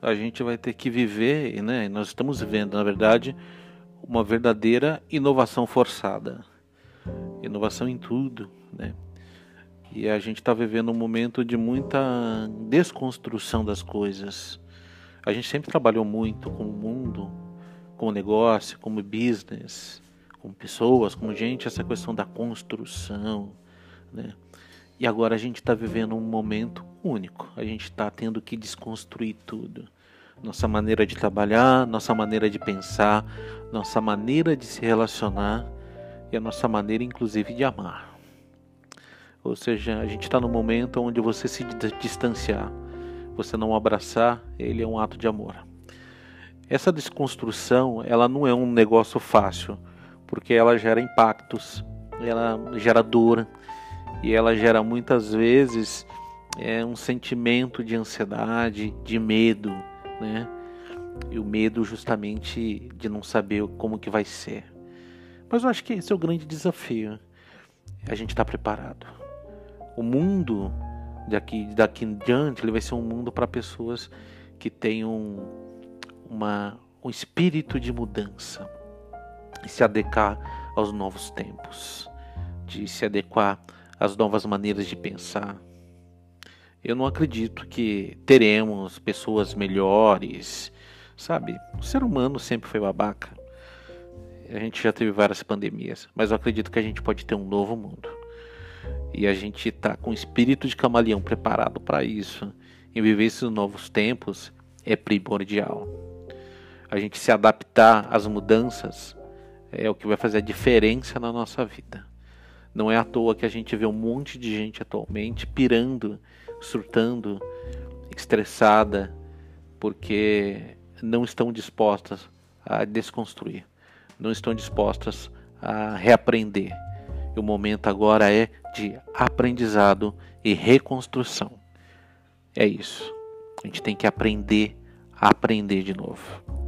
a gente vai ter que viver, né? Nós estamos vivendo, na verdade, uma verdadeira inovação forçada. Inovação em tudo, né? E a gente está vivendo um momento de muita desconstrução das coisas. A gente sempre trabalhou muito com o mundo, com o negócio, como business, com pessoas, como gente, essa questão da construção, né? E agora a gente está vivendo um momento único. A gente está tendo que desconstruir tudo. Nossa maneira de trabalhar, nossa maneira de pensar, nossa maneira de se relacionar e a nossa maneira, inclusive, de amar. Ou seja, a gente está no momento onde você se distanciar, você não abraçar, ele é um ato de amor. Essa desconstrução, ela não é um negócio fácil, porque ela gera impactos, ela gera dor e ela gera muitas vezes é, um sentimento de ansiedade, de medo, né? E o medo justamente de não saber como que vai ser. Mas eu acho que esse é o grande desafio. A gente está preparado. O mundo daqui, daqui em diante ele vai ser um mundo para pessoas que tenham uma, um espírito de mudança e se adequar aos novos tempos, de se adequar às novas maneiras de pensar. Eu não acredito que teremos pessoas melhores, sabe? O ser humano sempre foi babaca. A gente já teve várias pandemias, mas eu acredito que a gente pode ter um novo mundo. E a gente está com o espírito de camaleão preparado para isso. E viver esses novos tempos é primordial. A gente se adaptar às mudanças é o que vai fazer a diferença na nossa vida. Não é à toa que a gente vê um monte de gente atualmente pirando, surtando, estressada, porque não estão dispostas a desconstruir, não estão dispostas a reaprender. E o momento agora é de aprendizado e reconstrução. É isso. A gente tem que aprender a aprender de novo.